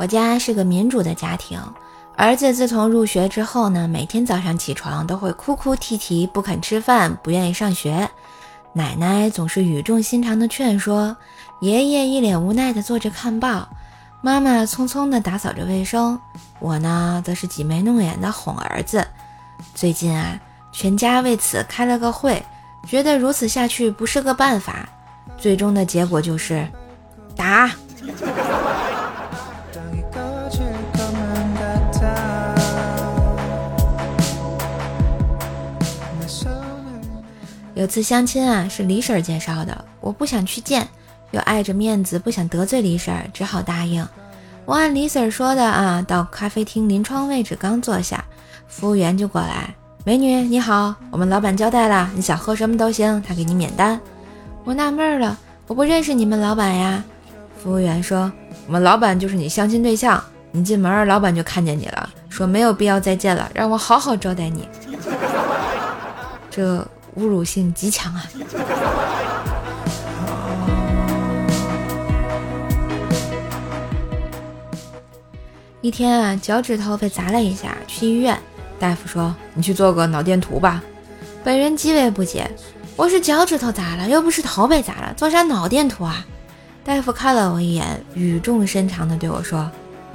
我家是个民主的家庭，儿子自从入学之后呢，每天早上起床都会哭哭啼啼，不肯吃饭，不愿意上学。奶奶总是语重心长的劝说，爷爷一脸无奈的坐着看报，妈妈匆匆的打扫着卫生，我呢则是挤眉弄眼的哄儿子。最近啊，全家为此开了个会，觉得如此下去不是个办法，最终的结果就是打。有次相亲啊，是李婶介绍的，我不想去见，又碍着面子不想得罪李婶，只好答应。我按李婶说的啊，到咖啡厅临窗位置刚坐下，服务员就过来：“美女你好，我们老板交代了，你想喝什么都行，他给你免单。”我纳闷了，我不认识你们老板呀。服务员说：“我们老板就是你相亲对象，你进门，老板就看见你了，说没有必要再见了，让我好好招待你。”这。侮辱性极强啊！一天啊，脚趾头被砸了一下，去医院，大夫说你去做个脑电图吧。本人极为不解，我是脚趾头砸了，又不是头被砸了，做啥脑电图啊？大夫看了我一眼，语重心长的对我说：“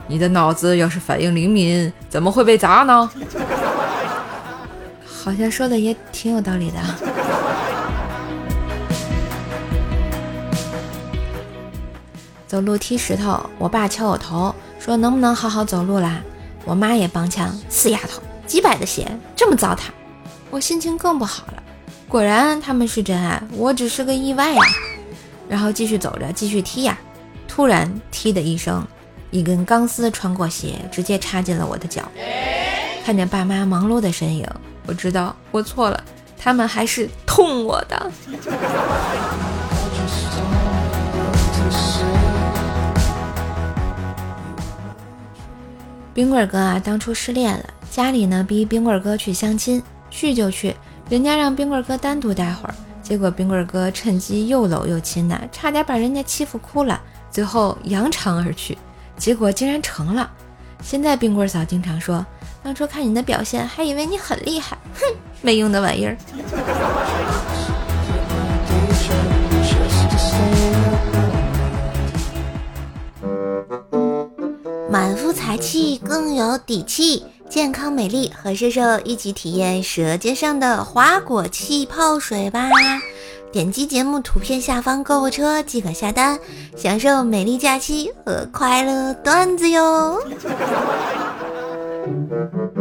你的脑子要是反应灵敏，怎么会被砸呢？”好像说的也挺有道理的。走路踢石头，我爸敲我头，说能不能好好走路啦？我妈也帮腔，死丫头，几百的鞋这么糟蹋，我心情更不好了。果然他们是真爱，我只是个意外呀。然后继续走着，继续踢呀。突然踢的一声，一根钢丝穿过鞋，直接插进了我的脚。看见爸妈忙碌的身影。我知道我错了，他们还是痛我的。冰棍哥啊，当初失恋了，家里呢逼冰棍哥去相亲，去就去，人家让冰棍哥单独待会儿，结果冰棍哥趁机又搂又亲的，差点把人家欺负哭了，最后扬长而去，结果竟然成了。现在冰棍嫂经常说。当初看你的表现，还以为你很厉害，哼，没用的玩意儿。满腹才气更有底气，健康美丽和瘦瘦一起体验舌尖上的花果气泡水吧！点击节目图片下方购物车即可下单，享受美丽假期和快乐段子哟。Thank you.